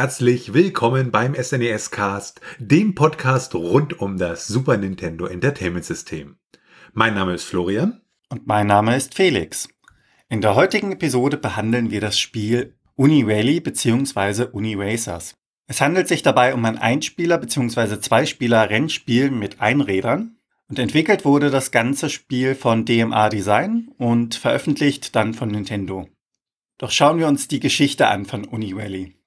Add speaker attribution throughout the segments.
Speaker 1: Herzlich willkommen beim SNES Cast, dem Podcast rund um das Super Nintendo Entertainment System. Mein Name ist Florian.
Speaker 2: Und mein Name ist Felix. In der heutigen Episode behandeln wir das Spiel Uni Rally bzw. Uni Racers. Es handelt sich dabei um ein Einspieler bzw. Zweispieler Rennspiel mit Einrädern und entwickelt wurde das ganze Spiel von DMA Design und veröffentlicht dann von Nintendo. Doch schauen wir uns die Geschichte an von Uni Rally.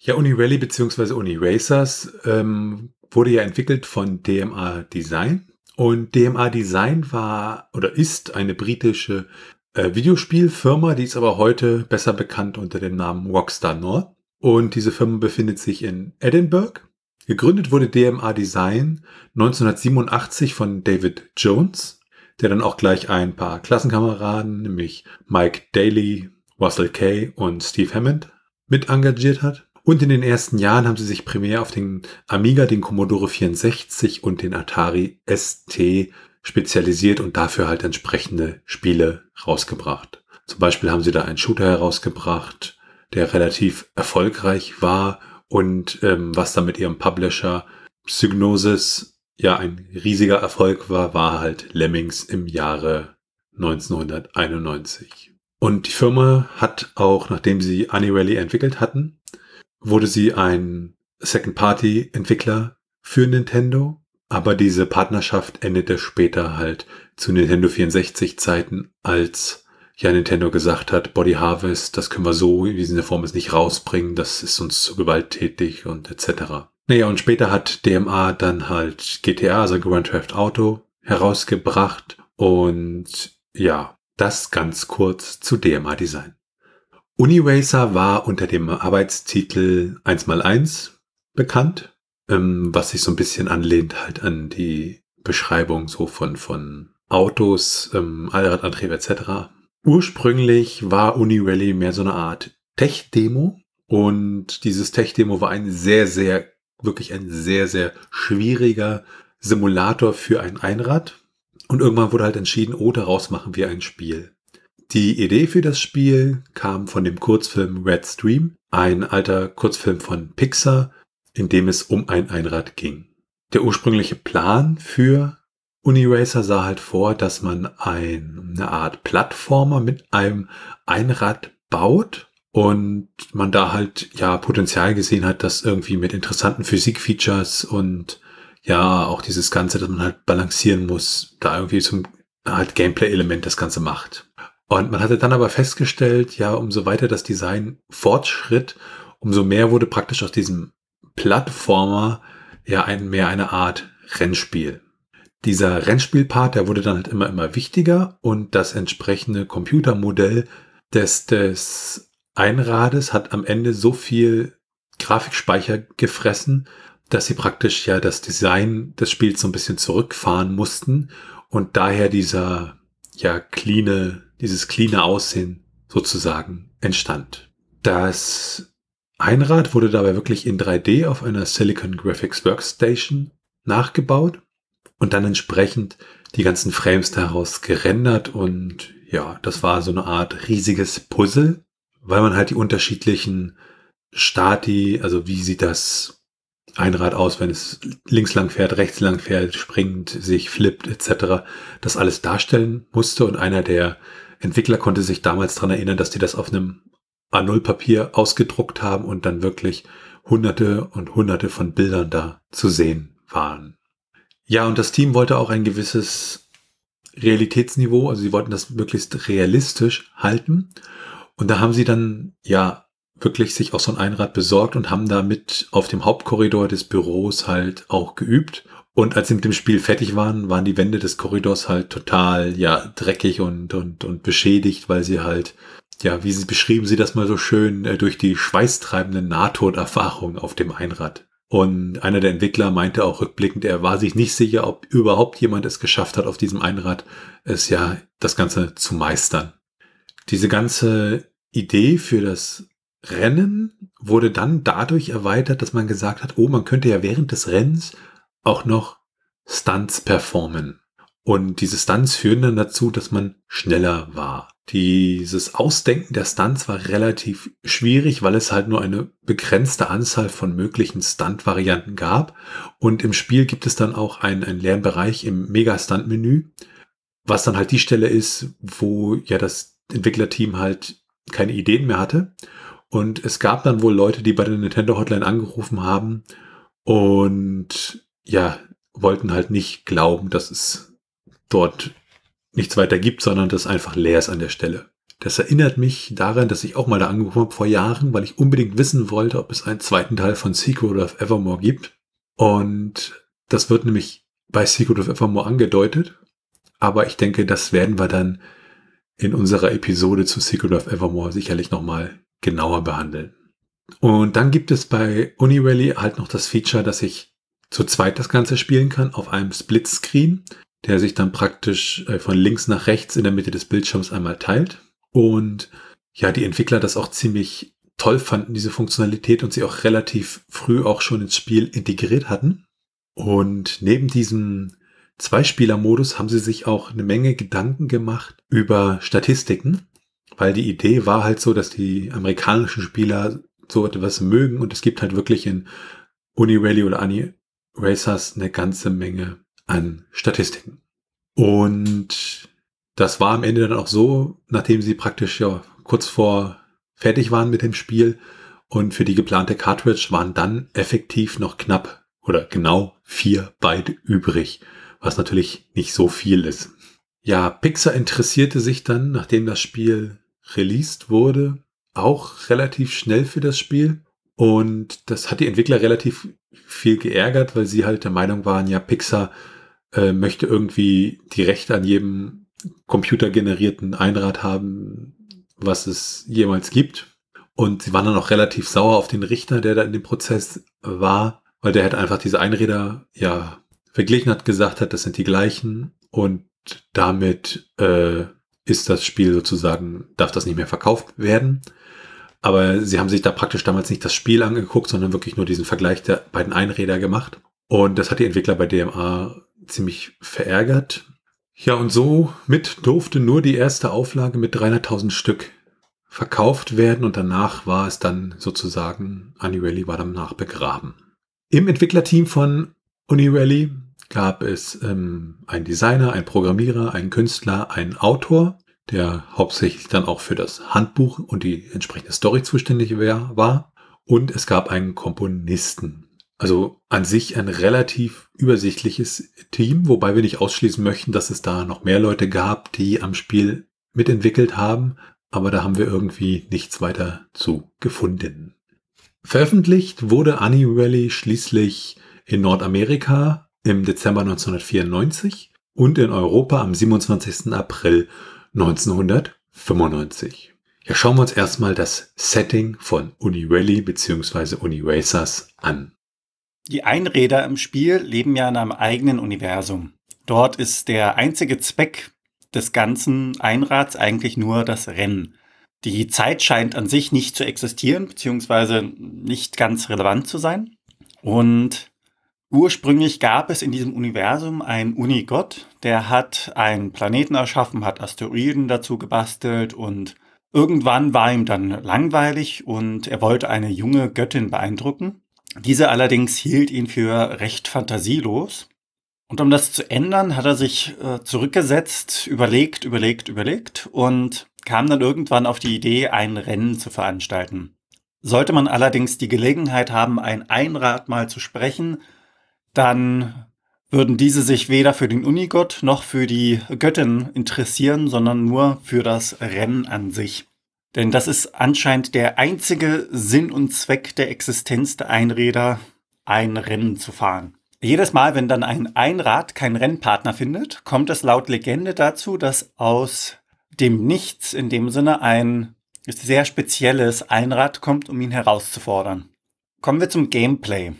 Speaker 1: Ja, Uni Rally bzw. Uni Racers ähm, wurde ja entwickelt von DMA Design. Und DMA Design war oder ist eine britische äh, Videospielfirma, die ist aber heute besser bekannt unter dem Namen Rockstar North. Und diese Firma befindet sich in Edinburgh. Gegründet wurde DMA Design 1987 von David Jones, der dann auch gleich ein paar Klassenkameraden, nämlich Mike Daly, Russell Kay und Steve Hammond mit engagiert hat. Und in den ersten Jahren haben sie sich primär auf den Amiga, den Commodore 64 und den Atari ST spezialisiert und dafür halt entsprechende Spiele rausgebracht. Zum Beispiel haben sie da einen Shooter herausgebracht, der relativ erfolgreich war und ähm, was dann mit ihrem Publisher Psygnosis ja ein riesiger Erfolg war, war halt Lemmings im Jahre 1991. Und die Firma hat auch, nachdem sie Annie entwickelt hatten, wurde sie ein Second-Party-Entwickler für Nintendo. Aber diese Partnerschaft endete später halt zu Nintendo 64 Zeiten, als ja Nintendo gesagt hat, Body Harvest, das können wir so in dieser Form jetzt nicht rausbringen, das ist uns zu gewalttätig und etc. Naja, und später hat DMA dann halt GTA, also Grand Theft Auto, herausgebracht und ja, das ganz kurz zu DMA-Design. Uniracer war unter dem Arbeitstitel 1x1 bekannt, ähm, was sich so ein bisschen anlehnt halt an die Beschreibung so von, von Autos, ähm, Allradantrieb etc. Ursprünglich war Unirally mehr so eine Art Tech-Demo und dieses Tech-Demo war ein sehr, sehr, wirklich ein sehr, sehr schwieriger Simulator für ein Einrad, und irgendwann wurde halt entschieden, oh, daraus machen wir ein Spiel. Die Idee für das Spiel kam von dem Kurzfilm Red Stream, ein alter Kurzfilm von Pixar, in dem es um ein Einrad ging. Der ursprüngliche Plan für Uniracer sah halt vor, dass man ein, eine Art Plattformer mit einem Einrad baut und man da halt ja Potenzial gesehen hat, das irgendwie mit interessanten Physikfeatures und ja, auch dieses Ganze, dass man halt balancieren muss, da irgendwie zum halt Gameplay-Element das Ganze macht. Und man hatte dann aber festgestellt, ja, umso weiter das Design fortschritt, umso mehr wurde praktisch aus diesem Plattformer ja ein, mehr eine Art Rennspiel. Dieser Rennspielpart, der wurde dann halt immer, immer wichtiger und das entsprechende Computermodell des, des Einrades hat am Ende so viel Grafikspeicher gefressen, dass sie praktisch ja das Design des Spiels so ein bisschen zurückfahren mussten und daher dieser ja cleane, dieses cleane Aussehen sozusagen entstand. Das Einrad wurde dabei wirklich in 3D auf einer Silicon Graphics Workstation nachgebaut und dann entsprechend die ganzen Frames daraus gerendert und ja, das war so eine Art riesiges Puzzle, weil man halt die unterschiedlichen Stati, also wie sieht das Einrad aus, wenn es links lang fährt, rechts lang fährt, springt, sich flippt etc. das alles darstellen musste und einer der Entwickler konnte sich damals daran erinnern, dass die das auf einem A0-Papier ausgedruckt haben und dann wirklich hunderte und hunderte von Bildern da zu sehen waren. Ja, und das Team wollte auch ein gewisses Realitätsniveau, also sie wollten das möglichst realistisch halten. Und da haben sie dann ja wirklich sich auch so ein Einrad besorgt und haben damit auf dem Hauptkorridor des Büros halt auch geübt. Und als sie mit dem Spiel fertig waren, waren die Wände des Korridors halt total, ja, dreckig und, und, und beschädigt, weil sie halt, ja, wie sie beschrieben sie das mal so schön, äh, durch die schweißtreibende Nahtoderfahrung auf dem Einrad. Und einer der Entwickler meinte auch rückblickend, er war sich nicht sicher, ob überhaupt jemand es geschafft hat, auf diesem Einrad es ja das Ganze zu meistern. Diese ganze Idee für das Rennen wurde dann dadurch erweitert, dass man gesagt hat, oh, man könnte ja während des Rennens auch noch Stunts performen. Und diese Stunts führen dann dazu, dass man schneller war. Dieses Ausdenken der Stunts war relativ schwierig, weil es halt nur eine begrenzte Anzahl von möglichen Stunt-Varianten gab. Und im Spiel gibt es dann auch einen, einen leeren im Mega-Stunt-Menü, was dann halt die Stelle ist, wo ja das Entwicklerteam halt keine Ideen mehr hatte. Und es gab dann wohl Leute, die bei der Nintendo Hotline angerufen haben und ja, wollten halt nicht glauben, dass es dort nichts weiter gibt, sondern das einfach leer ist an der Stelle. Das erinnert mich daran, dass ich auch mal da angerufen habe vor Jahren, weil ich unbedingt wissen wollte, ob es einen zweiten Teil von Secret of Evermore gibt. Und das wird nämlich bei Secret of Evermore angedeutet. Aber ich denke, das werden wir dann in unserer Episode zu Secret of Evermore sicherlich nochmal genauer behandeln. Und dann gibt es bei Unirally halt noch das Feature, dass ich zu zweit das Ganze spielen kann auf einem Splitscreen der sich dann praktisch äh, von links nach rechts in der Mitte des Bildschirms einmal teilt. Und ja, die Entwickler das auch ziemlich toll fanden, diese Funktionalität und sie auch relativ früh auch schon ins Spiel integriert hatten. Und neben diesem Zweispieler-Modus haben sie sich auch eine Menge Gedanken gemacht über Statistiken, weil die Idee war halt so, dass die amerikanischen Spieler so etwas mögen und es gibt halt wirklich in Unirally oder Ani Racers eine ganze Menge an Statistiken. Und das war am Ende dann auch so, nachdem sie praktisch ja kurz vor fertig waren mit dem Spiel und für die geplante Cartridge waren dann effektiv noch knapp oder genau vier Byte übrig, was natürlich nicht so viel ist. Ja, Pixar interessierte sich dann, nachdem das Spiel released wurde, auch relativ schnell für das Spiel. Und das hat die Entwickler relativ viel geärgert, weil sie halt der Meinung waren, ja, Pixar äh, möchte irgendwie die Rechte an jedem computergenerierten Einrad haben, was es jemals gibt. Und sie waren dann auch relativ sauer auf den Richter, der da in dem Prozess war, weil der halt einfach diese Einräder ja verglichen hat, gesagt hat, das sind die gleichen und damit äh, ist das Spiel sozusagen, darf das nicht mehr verkauft werden. Aber sie haben sich da praktisch damals nicht das Spiel angeguckt, sondern wirklich nur diesen Vergleich der beiden Einräder gemacht. Und das hat die Entwickler bei DMA ziemlich verärgert. Ja, und so mit durfte nur die erste Auflage mit 300.000 Stück verkauft werden und danach war es dann sozusagen, Unirally war danach begraben. Im Entwicklerteam von Unirally gab es ähm, einen Designer, einen Programmierer, einen Künstler, einen Autor, der hauptsächlich dann auch für das Handbuch und die entsprechende Story zuständig war. Und es gab einen Komponisten. Also an sich ein relativ übersichtliches Team, wobei wir nicht ausschließen möchten, dass es da noch mehr Leute gab, die am Spiel mitentwickelt haben, aber da haben wir irgendwie nichts weiter zu gefunden. Veröffentlicht wurde Annie Valley schließlich in Nordamerika im Dezember 1994 und in Europa am 27. April 1995. Ja, schauen wir uns erstmal das Setting von Uni Rally bzw. Uni Racers an.
Speaker 2: Die Einräder im Spiel leben ja in einem eigenen Universum. Dort ist der einzige Zweck des ganzen Einrads eigentlich nur das Rennen. Die Zeit scheint an sich nicht zu existieren, beziehungsweise nicht ganz relevant zu sein. Und ursprünglich gab es in diesem Universum einen Unigott, der hat einen Planeten erschaffen, hat Asteroiden dazu gebastelt und irgendwann war ihm dann langweilig und er wollte eine junge Göttin beeindrucken. Diese allerdings hielt ihn für recht fantasielos. Und um das zu ändern, hat er sich äh, zurückgesetzt, überlegt, überlegt, überlegt und kam dann irgendwann auf die Idee, ein Rennen zu veranstalten. Sollte man allerdings die Gelegenheit haben, ein Einrad mal zu sprechen, dann würden diese sich weder für den Unigott noch für die Göttin interessieren, sondern nur für das Rennen an sich. Denn das ist anscheinend der einzige Sinn und Zweck der Existenz der Einräder, ein Rennen zu fahren. Jedes Mal, wenn dann ein Einrad keinen Rennpartner findet, kommt es laut Legende dazu, dass aus dem Nichts in dem Sinne ein sehr spezielles Einrad kommt, um ihn herauszufordern. Kommen wir zum Gameplay.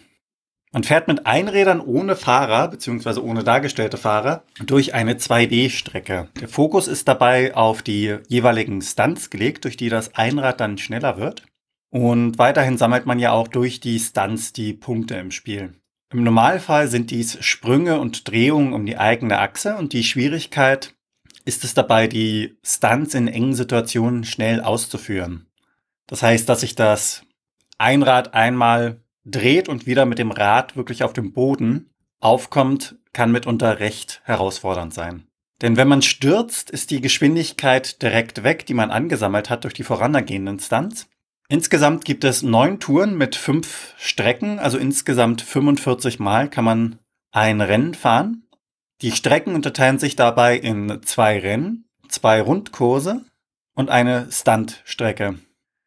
Speaker 2: Man fährt mit Einrädern ohne Fahrer bzw. ohne dargestellte Fahrer durch eine 2D-Strecke. Der Fokus ist dabei auf die jeweiligen Stunts gelegt, durch die das Einrad dann schneller wird. Und weiterhin sammelt man ja auch durch die Stunts die Punkte im Spiel. Im Normalfall sind dies Sprünge und Drehungen um die eigene Achse und die Schwierigkeit ist es dabei, die Stunts in engen Situationen schnell auszuführen. Das heißt, dass sich das Einrad einmal dreht und wieder mit dem Rad wirklich auf dem Boden aufkommt, kann mitunter recht herausfordernd sein. Denn wenn man stürzt, ist die Geschwindigkeit direkt weg, die man angesammelt hat durch die vorangehenden Stunts. Insgesamt gibt es neun Touren mit fünf Strecken, also insgesamt 45 Mal kann man ein Rennen fahren. Die Strecken unterteilen sich dabei in zwei Rennen, zwei Rundkurse und eine Stuntstrecke.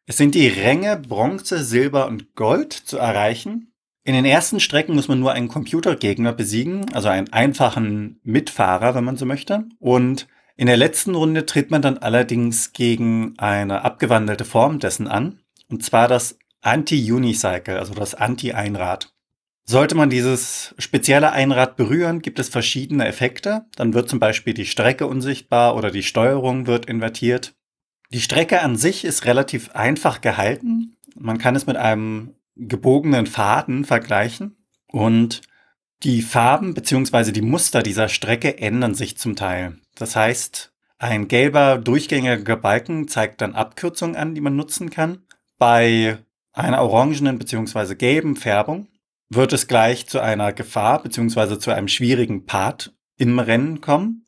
Speaker 2: Es sind die Ränge Bronze, Silber und Gold zu erreichen. In den ersten Strecken muss man nur einen Computergegner besiegen, also einen einfachen Mitfahrer, wenn man so möchte. Und in der letzten Runde tritt man dann allerdings gegen eine abgewandelte Form dessen an. Und zwar das Anti-Unicycle, also das Anti-Einrad. Sollte man dieses spezielle Einrad berühren, gibt es verschiedene Effekte. Dann wird zum Beispiel die Strecke unsichtbar oder die Steuerung wird invertiert. Die Strecke an sich ist relativ einfach gehalten. Man kann es mit einem gebogenen Faden vergleichen. Und die Farben bzw. die Muster dieser Strecke ändern sich zum Teil. Das heißt, ein gelber durchgängiger Balken zeigt dann Abkürzungen an, die man nutzen kann. Bei einer orangenen bzw. gelben Färbung wird es gleich zu einer Gefahr bzw. zu einem schwierigen Part im Rennen kommen.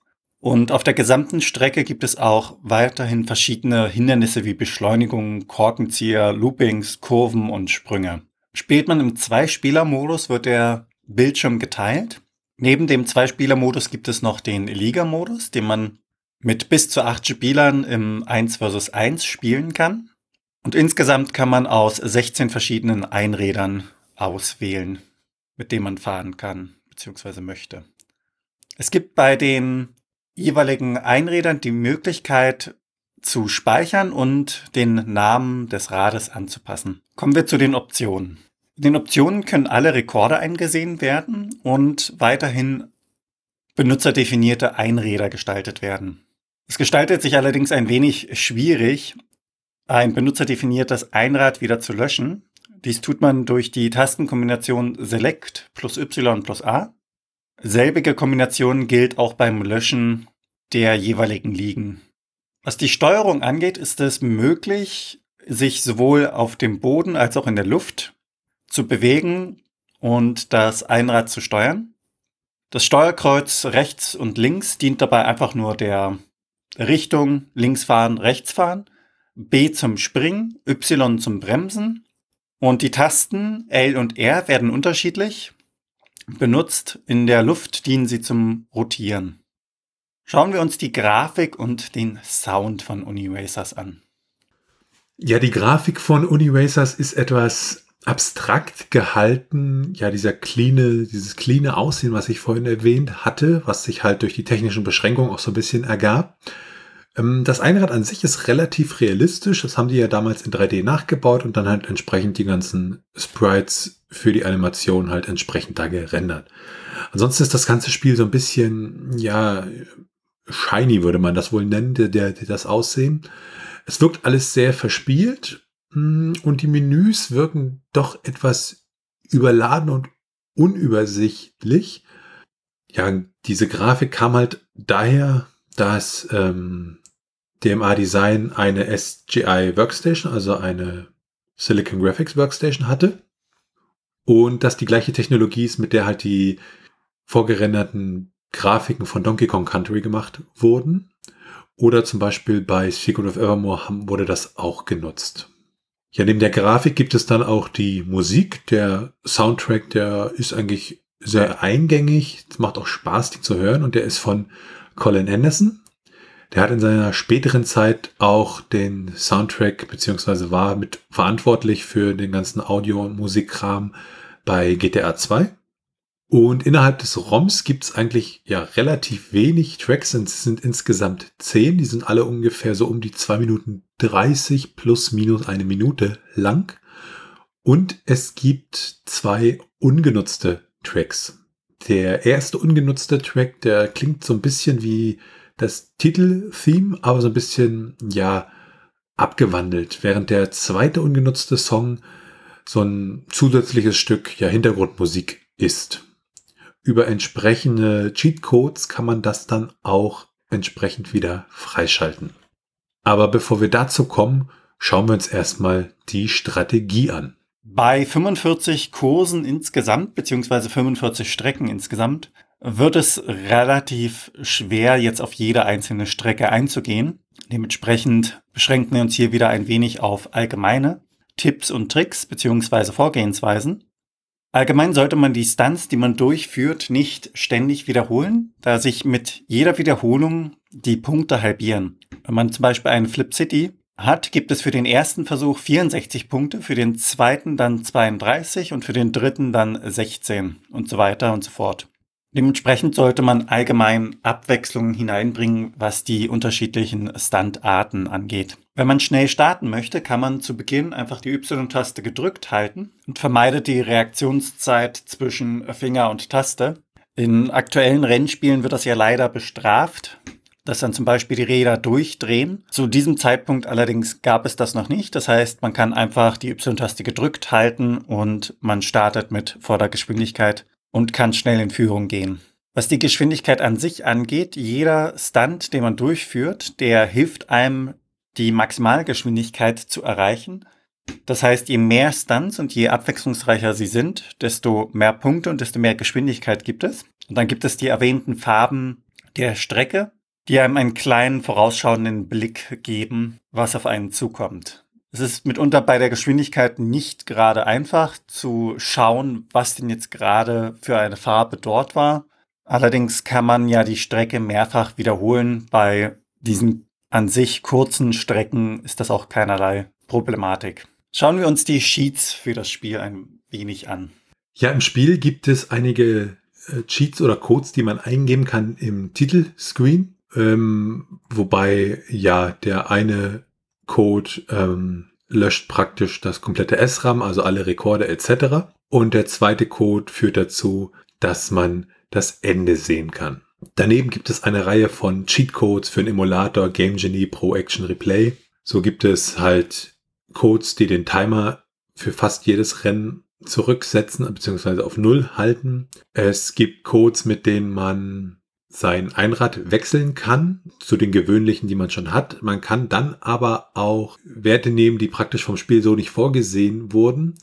Speaker 2: Und auf der gesamten Strecke gibt es auch weiterhin verschiedene Hindernisse wie Beschleunigung, Korkenzieher, Loopings, Kurven und Sprünge. Spielt man im Zwei-Spieler-Modus, wird der Bildschirm geteilt. Neben dem Zwei-Spieler-Modus gibt es noch den Liga-Modus, den man mit bis zu acht Spielern im 1 vs 1 spielen kann. Und insgesamt kann man aus 16 verschiedenen Einrädern auswählen, mit denen man fahren kann bzw. möchte. Es gibt bei den jeweiligen Einrädern die Möglichkeit zu speichern und den Namen des Rades anzupassen. Kommen wir zu den Optionen. In den Optionen können alle Rekorde eingesehen werden und weiterhin benutzerdefinierte Einräder gestaltet werden. Es gestaltet sich allerdings ein wenig schwierig, ein benutzerdefiniertes Einrad wieder zu löschen. Dies tut man durch die Tastenkombination Select plus Y plus A. Selbige Kombination gilt auch beim Löschen der jeweiligen Ligen. Was die Steuerung angeht, ist es möglich, sich sowohl auf dem Boden als auch in der Luft zu bewegen und das Einrad zu steuern. Das Steuerkreuz rechts und links dient dabei einfach nur der Richtung links fahren, rechts fahren. B zum Springen, Y zum Bremsen. Und die Tasten L und R werden unterschiedlich benutzt. In der Luft dienen sie zum Rotieren. Schauen wir uns die Grafik und den Sound von Uniracers an.
Speaker 1: Ja, die Grafik von Uniracers ist etwas abstrakt gehalten. Ja, dieser cleane, dieses cleane Aussehen, was ich vorhin erwähnt hatte, was sich halt durch die technischen Beschränkungen auch so ein bisschen ergab. Ähm, das Einrad an sich ist relativ realistisch. Das haben die ja damals in 3D nachgebaut und dann halt entsprechend die ganzen Sprites für die Animation halt entsprechend da gerendert. Ansonsten ist das ganze Spiel so ein bisschen, ja, shiny würde man das wohl nennen, der, der, das Aussehen. Es wirkt alles sehr verspielt hm, und die Menüs wirken doch etwas überladen und unübersichtlich. Ja, diese Grafik kam halt daher, dass ähm, DMA Design eine SGI Workstation, also eine Silicon Graphics Workstation hatte. Und dass die gleiche Technologie ist, mit der halt die vorgerenderten Grafiken von Donkey Kong Country gemacht wurden. Oder zum Beispiel bei Secret of Evermore wurde das auch genutzt. Ja, neben der Grafik gibt es dann auch die Musik. Der Soundtrack, der ist eigentlich sehr eingängig. Es macht auch Spaß, die zu hören. Und der ist von Colin Anderson. Der hat in seiner späteren Zeit auch den Soundtrack beziehungsweise war mit verantwortlich für den ganzen Audio- und Musikkram bei GTA 2. Und innerhalb des ROMs gibt es eigentlich ja relativ wenig Tracks. Es sind insgesamt zehn. Die sind alle ungefähr so um die zwei Minuten 30 plus minus eine Minute lang. Und es gibt zwei ungenutzte Tracks. Der erste ungenutzte Track, der klingt so ein bisschen wie das Titeltheme, aber so ein bisschen, ja, abgewandelt. Während der zweite ungenutzte Song so ein zusätzliches Stück, ja, Hintergrundmusik ist. Über entsprechende Cheatcodes kann man das dann auch entsprechend wieder freischalten. Aber bevor wir dazu kommen, schauen wir uns erstmal die Strategie an.
Speaker 2: Bei 45 Kursen insgesamt, beziehungsweise 45 Strecken insgesamt, wird es relativ schwer, jetzt auf jede einzelne Strecke einzugehen. Dementsprechend beschränken wir uns hier wieder ein wenig auf allgemeine Tipps und Tricks beziehungsweise Vorgehensweisen. Allgemein sollte man die Stunts, die man durchführt, nicht ständig wiederholen, da sich mit jeder Wiederholung die Punkte halbieren. Wenn man zum Beispiel einen Flip City hat, gibt es für den ersten Versuch 64 Punkte, für den zweiten dann 32 und für den dritten dann 16 und so weiter und so fort. Dementsprechend sollte man allgemein Abwechslung hineinbringen, was die unterschiedlichen Stuntarten angeht. Wenn man schnell starten möchte, kann man zu Beginn einfach die Y-Taste gedrückt halten und vermeidet die Reaktionszeit zwischen Finger und Taste. In aktuellen Rennspielen wird das ja leider bestraft, dass dann zum Beispiel die Räder durchdrehen. Zu diesem Zeitpunkt allerdings gab es das noch nicht. Das heißt, man kann einfach die Y-Taste gedrückt halten und man startet mit Vordergeschwindigkeit und kann schnell in Führung gehen. Was die Geschwindigkeit an sich angeht, jeder Stunt, den man durchführt, der hilft einem, die Maximalgeschwindigkeit zu erreichen. Das heißt, je mehr Stunts und je abwechslungsreicher sie sind, desto mehr Punkte und desto mehr Geschwindigkeit gibt es. Und dann gibt es die erwähnten Farben der Strecke, die einem einen kleinen vorausschauenden Blick geben, was auf einen zukommt. Es ist mitunter bei der Geschwindigkeit nicht gerade einfach zu schauen, was denn jetzt gerade für eine Farbe dort war. Allerdings kann man ja die Strecke mehrfach wiederholen. Bei diesen an sich kurzen Strecken ist das auch keinerlei Problematik. Schauen wir uns die Sheets für das Spiel ein wenig an.
Speaker 1: Ja, im Spiel gibt es einige äh, Cheats oder Codes, die man eingeben kann im Titelscreen. Ähm, wobei ja der eine Code ähm, löscht praktisch das komplette SRAM, also alle Rekorde etc. Und der zweite Code führt dazu, dass man das Ende sehen kann. Daneben gibt es eine Reihe von Cheatcodes für den Emulator Game Genie Pro Action Replay. So gibt es halt Codes, die den Timer für fast jedes Rennen zurücksetzen bzw. auf Null halten. Es gibt Codes, mit denen man sein Einrad wechseln kann zu den gewöhnlichen, die man schon hat. Man kann dann aber auch Werte nehmen, die praktisch vom Spiel so nicht vorgesehen wurden.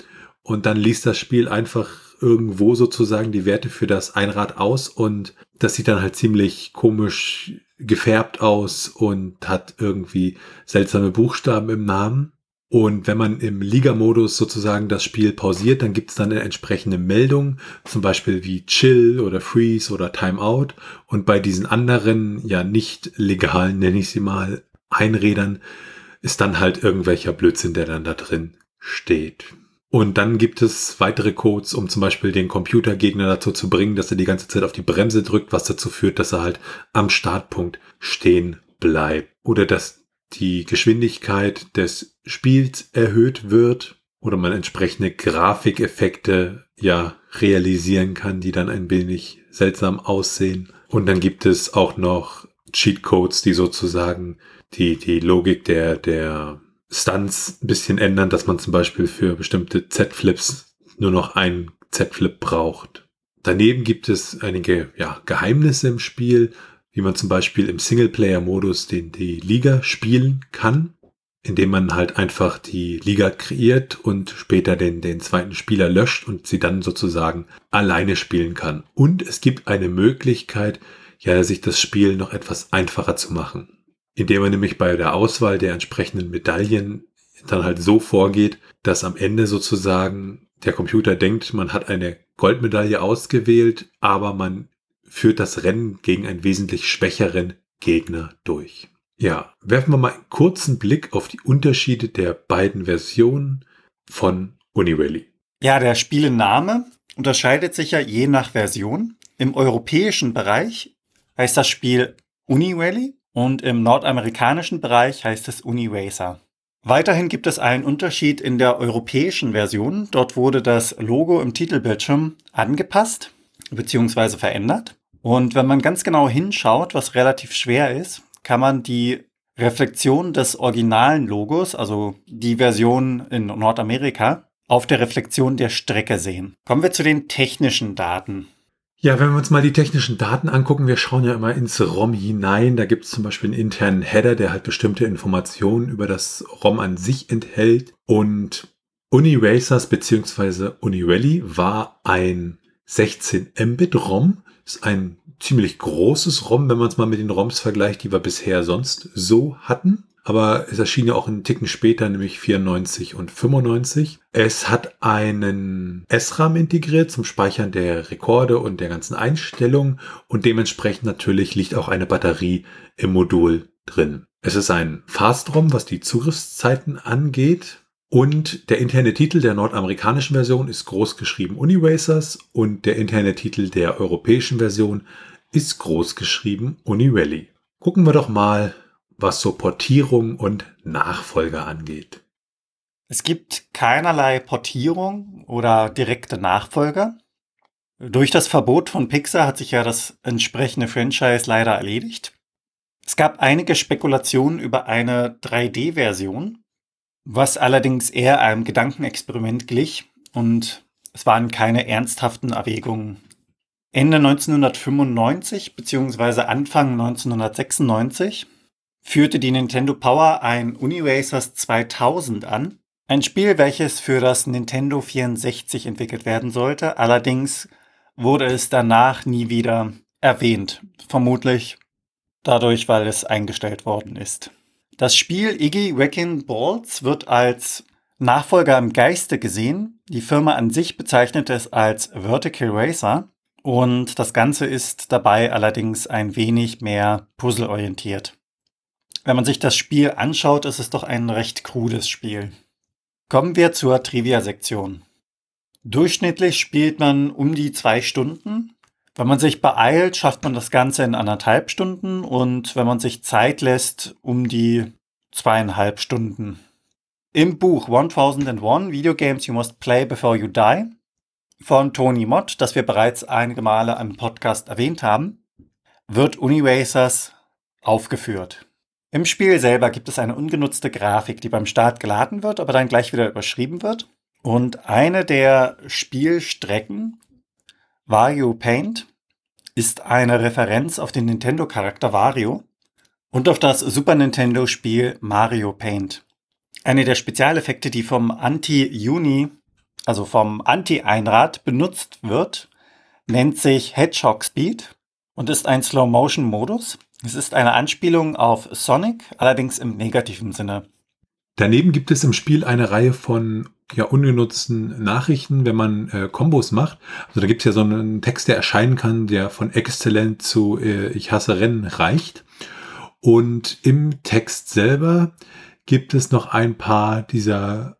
Speaker 1: Und dann liest das Spiel einfach irgendwo sozusagen die Werte für das Einrad aus und das sieht dann halt ziemlich komisch gefärbt aus und hat irgendwie seltsame Buchstaben im Namen. Und wenn man im Liga-Modus sozusagen das Spiel pausiert, dann gibt es dann eine entsprechende Meldung, zum Beispiel wie Chill oder Freeze oder Timeout. Und bei diesen anderen, ja nicht legalen, nenne ich sie mal, Einrädern, ist dann halt irgendwelcher Blödsinn, der dann da drin steht. Und dann gibt es weitere Codes, um zum Beispiel den Computergegner dazu zu bringen, dass er die ganze Zeit auf die Bremse drückt, was dazu führt, dass er halt am Startpunkt stehen bleibt. Oder dass die Geschwindigkeit des Spiels erhöht wird oder man entsprechende Grafikeffekte ja realisieren kann, die dann ein wenig seltsam aussehen. Und dann gibt es auch noch Cheatcodes, die sozusagen die, die Logik der, der Stunts ein bisschen ändern, dass man zum Beispiel für bestimmte Z-Flips nur noch einen Z-Flip braucht. Daneben gibt es einige ja, Geheimnisse im Spiel, wie man zum Beispiel im Singleplayer-Modus den die Liga spielen kann, indem man halt einfach die Liga kreiert und später den, den zweiten Spieler löscht und sie dann sozusagen alleine spielen kann. Und es gibt eine Möglichkeit, ja, sich das Spiel noch etwas einfacher zu machen, indem man nämlich bei der Auswahl der entsprechenden Medaillen dann halt so vorgeht, dass am Ende sozusagen der Computer denkt, man hat eine Goldmedaille ausgewählt, aber man führt das Rennen gegen einen wesentlich schwächeren Gegner durch. Ja, werfen wir mal einen kurzen Blick auf die Unterschiede der beiden Versionen von Unirally.
Speaker 2: Ja, der Spielename unterscheidet sich ja je nach Version. Im europäischen Bereich heißt das Spiel Unirally und im nordamerikanischen Bereich heißt es Uniracer. Weiterhin gibt es einen Unterschied in der europäischen Version. Dort wurde das Logo im Titelbildschirm angepasst bzw. verändert. Und wenn man ganz genau hinschaut, was relativ schwer ist, kann man die Reflexion des originalen Logos, also die Version in Nordamerika, auf der Reflexion der Strecke sehen. Kommen wir zu den technischen Daten.
Speaker 1: Ja, wenn wir uns mal die technischen Daten angucken, wir schauen ja immer ins ROM hinein. Da gibt es zum Beispiel einen internen Header, der halt bestimmte Informationen über das ROM an sich enthält. Und UniRacers bzw. UniRally war ein 16 Mbit ROM. Ist ein ziemlich großes ROM, wenn man es mal mit den ROMs vergleicht, die wir bisher sonst so hatten aber es erschien ja auch einen Ticken später, nämlich 94 und 95. Es hat einen SRAM integriert zum Speichern der Rekorde und der ganzen Einstellungen und dementsprechend natürlich liegt auch eine Batterie im Modul drin. Es ist ein Fast-ROM, was die Zugriffszeiten angeht. Und der interne Titel der nordamerikanischen Version ist groß geschrieben Uniracers und der interne Titel der europäischen Version ist groß geschrieben Unirally. Gucken wir doch mal, was so Portierung und Nachfolger angeht?
Speaker 2: Es gibt keinerlei Portierung oder direkte Nachfolger. Durch das Verbot von Pixar hat sich ja das entsprechende Franchise leider erledigt. Es gab einige Spekulationen über eine 3D-Version, was allerdings eher einem Gedankenexperiment glich und es waren keine ernsthaften Erwägungen. Ende 1995 bzw. Anfang 1996 führte die Nintendo Power ein Uniracers 2000 an. Ein Spiel, welches für das Nintendo 64 entwickelt werden sollte. Allerdings wurde es danach nie wieder erwähnt. Vermutlich dadurch, weil es eingestellt worden ist. Das Spiel Iggy Wrecking Balls wird als Nachfolger im Geiste gesehen. Die Firma an sich bezeichnet es als Vertical Racer. Und das Ganze ist dabei allerdings ein wenig mehr puzzleorientiert. Wenn man sich das Spiel anschaut, ist es doch ein recht krudes Spiel. Kommen wir zur Trivia-Sektion. Durchschnittlich spielt man um die zwei Stunden. Wenn man sich beeilt, schafft man das Ganze in anderthalb Stunden und wenn man sich Zeit lässt, um die zweieinhalb Stunden. Im Buch 1001 Video Games You Must Play Before You Die von Tony Mott, das wir bereits einige Male im Podcast erwähnt haben, wird Uniracers aufgeführt. Im Spiel selber gibt es eine ungenutzte Grafik, die beim Start geladen wird, aber dann gleich wieder überschrieben wird. Und eine der Spielstrecken, Wario Paint, ist eine Referenz auf den Nintendo-Charakter Wario und auf das Super Nintendo-Spiel Mario Paint. Eine der Spezialeffekte, die vom Anti-Uni, also vom Anti-Einrad benutzt wird, nennt sich Hedgehog Speed und ist ein Slow-Motion-Modus. Es ist eine Anspielung auf Sonic, allerdings im negativen Sinne.
Speaker 1: Daneben gibt es im Spiel eine Reihe von ja, ungenutzten Nachrichten, wenn man äh, Kombos macht. Also da gibt es ja so einen Text, der erscheinen kann, der von exzellent zu äh, ich hasse Rennen reicht. Und im Text selber gibt es noch ein paar dieser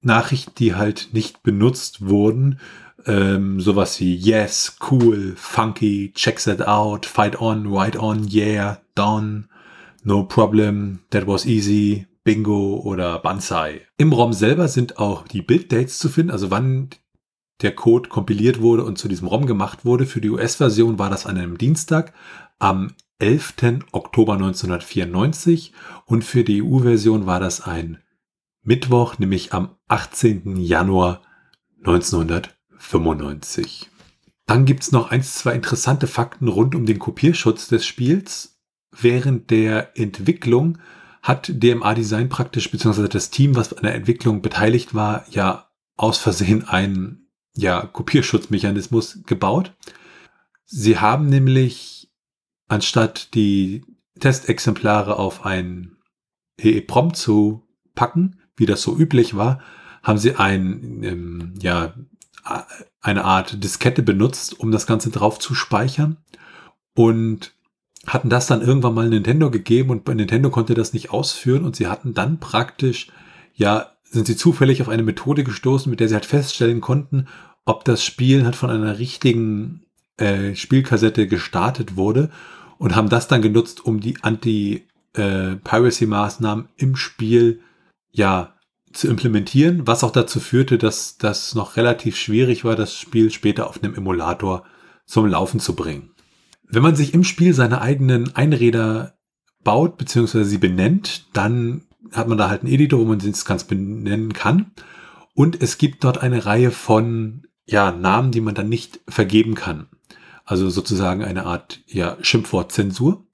Speaker 1: Nachrichten, die halt nicht benutzt wurden, ähm, sowas wie Yes, Cool, Funky, Checks That Out, Fight On, Right On, Yeah, Done, No Problem, That Was Easy, Bingo oder Banzai. Im ROM selber sind auch die Build-Dates zu finden, also wann der Code kompiliert wurde und zu diesem ROM gemacht wurde. Für die US-Version war das an einem Dienstag am 11. Oktober 1994 und für die EU-Version war das ein Mittwoch, nämlich am 18. Januar 1994. 95. Dann gibt's noch ein, zwei interessante Fakten rund um den Kopierschutz des Spiels. Während der Entwicklung hat DMA Design praktisch, beziehungsweise das Team, was an der Entwicklung beteiligt war, ja aus Versehen einen ja, Kopierschutzmechanismus gebaut. Sie haben nämlich, anstatt die Testexemplare auf ein EEPROM zu packen, wie das so üblich war, haben sie ein ähm, ja, eine Art Diskette benutzt, um das Ganze drauf zu speichern. Und hatten das dann irgendwann mal Nintendo gegeben und bei Nintendo konnte das nicht ausführen und sie hatten dann praktisch, ja, sind sie zufällig auf eine Methode gestoßen, mit der sie halt feststellen konnten, ob das Spiel halt von einer richtigen äh, Spielkassette gestartet wurde und haben das dann genutzt, um die Anti-Piracy-Maßnahmen äh, im Spiel ja zu implementieren, was auch dazu führte, dass das noch relativ schwierig war, das Spiel später auf einem Emulator zum Laufen zu bringen. Wenn man sich im Spiel seine eigenen Einräder baut bzw. sie benennt, dann hat man da halt einen Editor, wo man das ganz benennen kann. Und es gibt dort eine Reihe von ja, Namen, die man dann nicht vergeben kann. Also sozusagen eine Art ja, Schimpfwortzensur.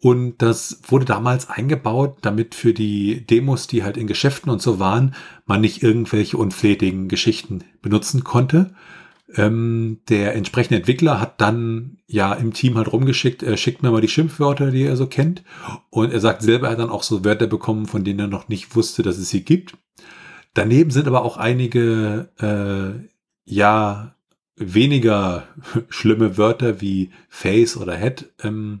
Speaker 1: Und das wurde damals eingebaut, damit für die Demos, die halt in Geschäften und so waren, man nicht irgendwelche unflätigen Geschichten benutzen konnte. Ähm, der entsprechende Entwickler hat dann ja im Team halt rumgeschickt, er schickt mir mal die Schimpfwörter, die er so kennt. Und er sagt selber, er hat dann auch so Wörter bekommen, von denen er noch nicht wusste, dass es sie gibt. Daneben sind aber auch einige, äh, ja, weniger schlimme Wörter wie Face oder Head ähm,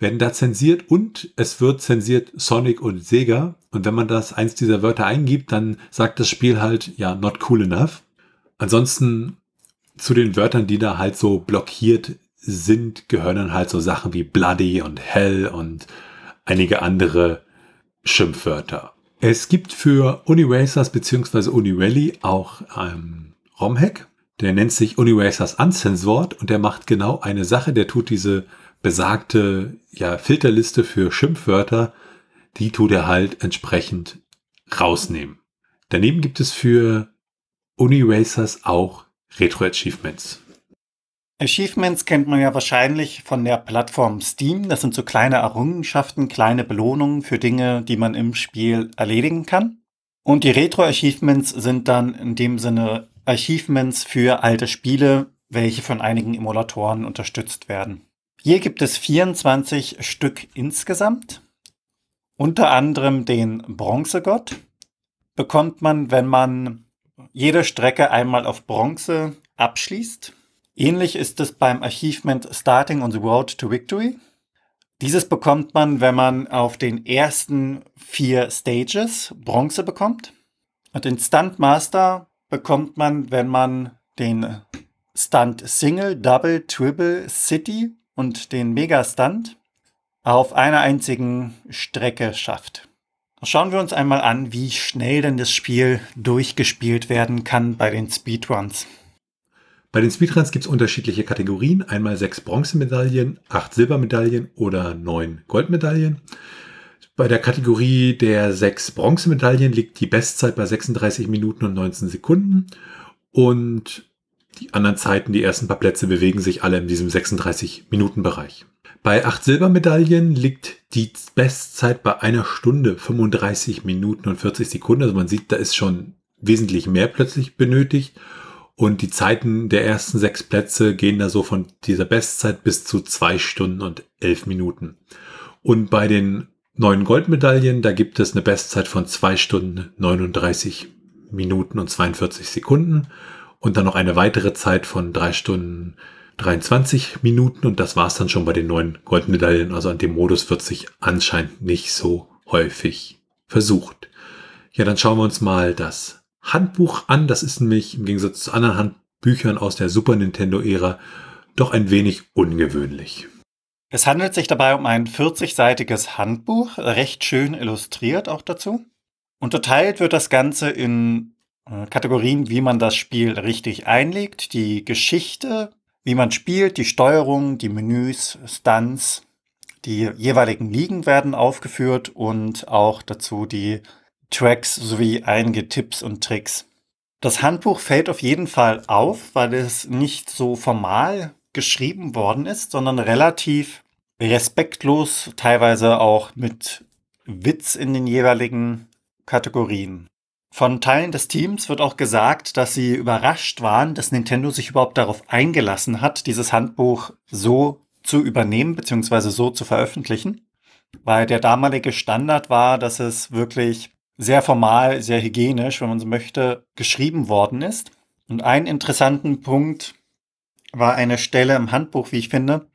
Speaker 1: werden da zensiert und es wird zensiert Sonic und Sega. Und wenn man das eins dieser Wörter eingibt, dann sagt das Spiel halt, ja, not cool enough. Ansonsten zu den Wörtern, die da halt so blockiert sind, gehören dann halt so Sachen wie bloody und hell und einige andere Schimpfwörter. Es gibt für Uniracers bzw. Unirally auch einen ROM-Hack. Der nennt sich Uniracers Uncensored und der macht genau eine Sache. Der tut diese besagte ja, Filterliste für Schimpfwörter, die tut er halt entsprechend rausnehmen. Daneben gibt es für Uniracers auch Retro-Achievements.
Speaker 2: Achievements kennt man ja wahrscheinlich von der Plattform Steam. Das sind so kleine Errungenschaften, kleine Belohnungen für Dinge, die man im Spiel erledigen kann. Und die Retro-Achievements sind dann in dem Sinne Achievements für alte Spiele, welche von einigen Emulatoren unterstützt werden. Hier gibt es 24 Stück insgesamt. Unter anderem den Bronzegott bekommt man, wenn man jede Strecke einmal auf Bronze abschließt. Ähnlich ist es beim Achievement Starting on the Road to Victory. Dieses bekommt man, wenn man auf den ersten vier Stages Bronze bekommt. Und den Stunt Master bekommt man, wenn man den Stunt Single, Double, Triple, City und den Mega Stunt auf einer einzigen Strecke schafft. Schauen wir uns einmal an, wie schnell denn das Spiel durchgespielt werden kann bei den Speedruns.
Speaker 1: Bei den Speedruns gibt es unterschiedliche Kategorien. Einmal sechs Bronzemedaillen, acht Silbermedaillen oder neun Goldmedaillen. Bei der Kategorie der sechs Bronzemedaillen liegt die Bestzeit bei 36 Minuten und 19 Sekunden. Und die anderen Zeiten, die ersten paar Plätze, bewegen sich alle in diesem 36-Minuten-Bereich. Bei acht Silbermedaillen liegt die Bestzeit bei einer Stunde 35 Minuten und 40 Sekunden. Also man sieht, da ist schon wesentlich mehr plötzlich benötigt. Und die Zeiten der ersten sechs Plätze gehen da so von dieser Bestzeit bis zu zwei Stunden und elf Minuten. Und bei den neun Goldmedaillen, da gibt es eine Bestzeit von zwei Stunden 39 Minuten und 42 Sekunden. Und dann noch eine weitere Zeit von drei Stunden 23 Minuten. Und das war's dann schon bei den neun Goldmedaillen. Also an dem Modus wird sich anscheinend nicht so häufig versucht. Ja, dann schauen wir uns mal das Handbuch an. Das ist nämlich im Gegensatz zu anderen Handbüchern aus der Super Nintendo-Ära doch ein wenig ungewöhnlich.
Speaker 2: Es handelt sich dabei um ein 40-seitiges Handbuch, recht schön illustriert auch dazu. Unterteilt wird das Ganze in äh, Kategorien, wie man das Spiel richtig einlegt, die Geschichte, wie man spielt, die Steuerung, die Menüs, Stunts, die jeweiligen Ligen werden aufgeführt und auch dazu die Tracks sowie einige Tipps und Tricks. Das Handbuch fällt auf jeden Fall auf, weil es nicht so formal geschrieben worden ist, sondern relativ respektlos, teilweise auch mit Witz in den jeweiligen Kategorien. Von Teilen des Teams wird auch gesagt, dass sie überrascht waren, dass Nintendo sich überhaupt darauf eingelassen hat, dieses Handbuch so zu übernehmen bzw. so zu veröffentlichen, weil der damalige Standard war, dass es wirklich sehr formal, sehr hygienisch, wenn man so möchte, geschrieben worden ist. Und einen interessanten Punkt war eine Stelle im Handbuch, wie ich finde,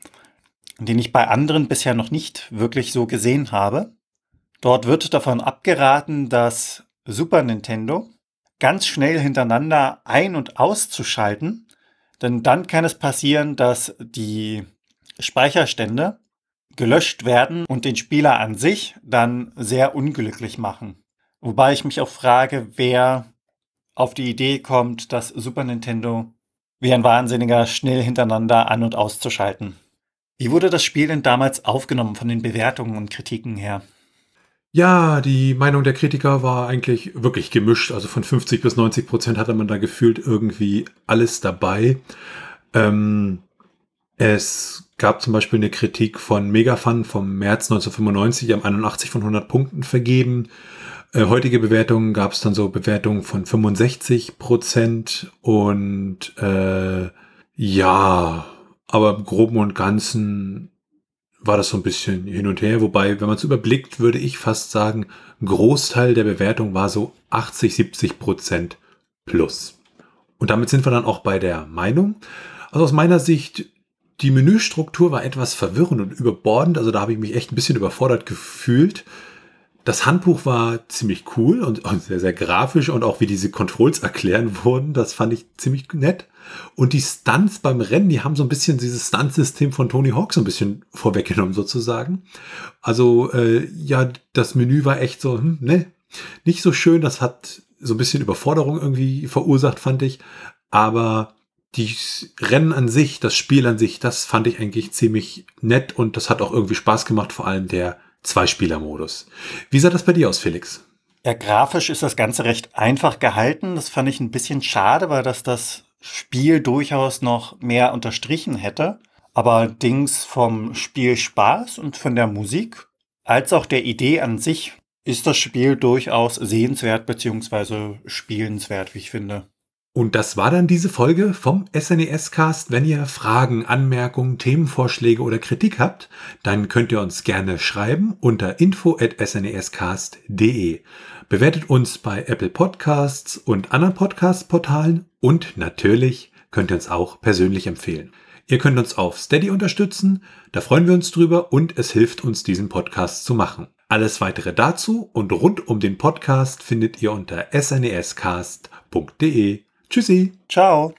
Speaker 2: den ich bei anderen bisher noch nicht wirklich so gesehen habe. Dort wird davon abgeraten, dass Super Nintendo ganz schnell hintereinander ein- und auszuschalten, denn dann kann es passieren, dass die Speicherstände gelöscht werden und den Spieler an sich dann sehr unglücklich machen. Wobei ich mich auch frage, wer auf die Idee kommt, das Super Nintendo wie ein Wahnsinniger schnell hintereinander an- und auszuschalten. Wie wurde das Spiel denn damals aufgenommen von den Bewertungen und Kritiken her?
Speaker 1: Ja, die Meinung der Kritiker war eigentlich wirklich gemischt. Also von 50 bis 90 Prozent hatte man da gefühlt irgendwie alles dabei. Ähm, es gab zum Beispiel eine Kritik von Megafun vom März 1995, die haben 81 von 100 Punkten vergeben. Äh, heutige Bewertungen gab es dann so Bewertungen von 65 Prozent und äh, ja, aber im Groben und Ganzen war das so ein bisschen hin und her. Wobei, wenn man es überblickt, würde ich fast sagen, Großteil der Bewertung war so 80, 70 Prozent plus. Und damit sind wir dann auch bei der Meinung. Also aus meiner Sicht, die Menüstruktur war etwas verwirrend und überbordend. Also da habe ich mich echt ein bisschen überfordert gefühlt. Das Handbuch war ziemlich cool und, und sehr, sehr grafisch und auch wie diese Controls erklären wurden, das fand ich ziemlich nett. Und die Stunts beim Rennen, die haben so ein bisschen dieses Stunt-System von Tony Hawk so ein bisschen vorweggenommen sozusagen. Also äh, ja, das Menü war echt so, hm, ne, nicht so schön. Das hat so ein bisschen Überforderung irgendwie verursacht, fand ich. Aber die Rennen an sich, das Spiel an sich, das fand ich eigentlich ziemlich nett und das hat auch irgendwie Spaß gemacht, vor allem der Zweispieler-Modus. Wie sah das bei dir aus, Felix?
Speaker 2: Ja, grafisch ist das Ganze recht einfach gehalten. Das fand ich ein bisschen schade, weil das das Spiel durchaus noch mehr unterstrichen hätte. Aber Dings vom Spiel Spaß und von der Musik als auch der Idee an sich ist das Spiel durchaus sehenswert bzw. spielenswert, wie ich finde.
Speaker 1: Und das war dann diese Folge vom SNES Cast. Wenn ihr Fragen, Anmerkungen, Themenvorschläge oder Kritik habt, dann könnt ihr uns gerne schreiben unter info@snescast.de. Bewertet uns bei Apple Podcasts und anderen Podcast-Portalen und natürlich könnt ihr uns auch persönlich empfehlen. Ihr könnt uns auf Steady unterstützen, da freuen wir uns drüber und es hilft uns, diesen Podcast zu machen. Alles weitere dazu und rund um den Podcast findet ihr unter snescast.de. Tschüssi.
Speaker 2: Ciao.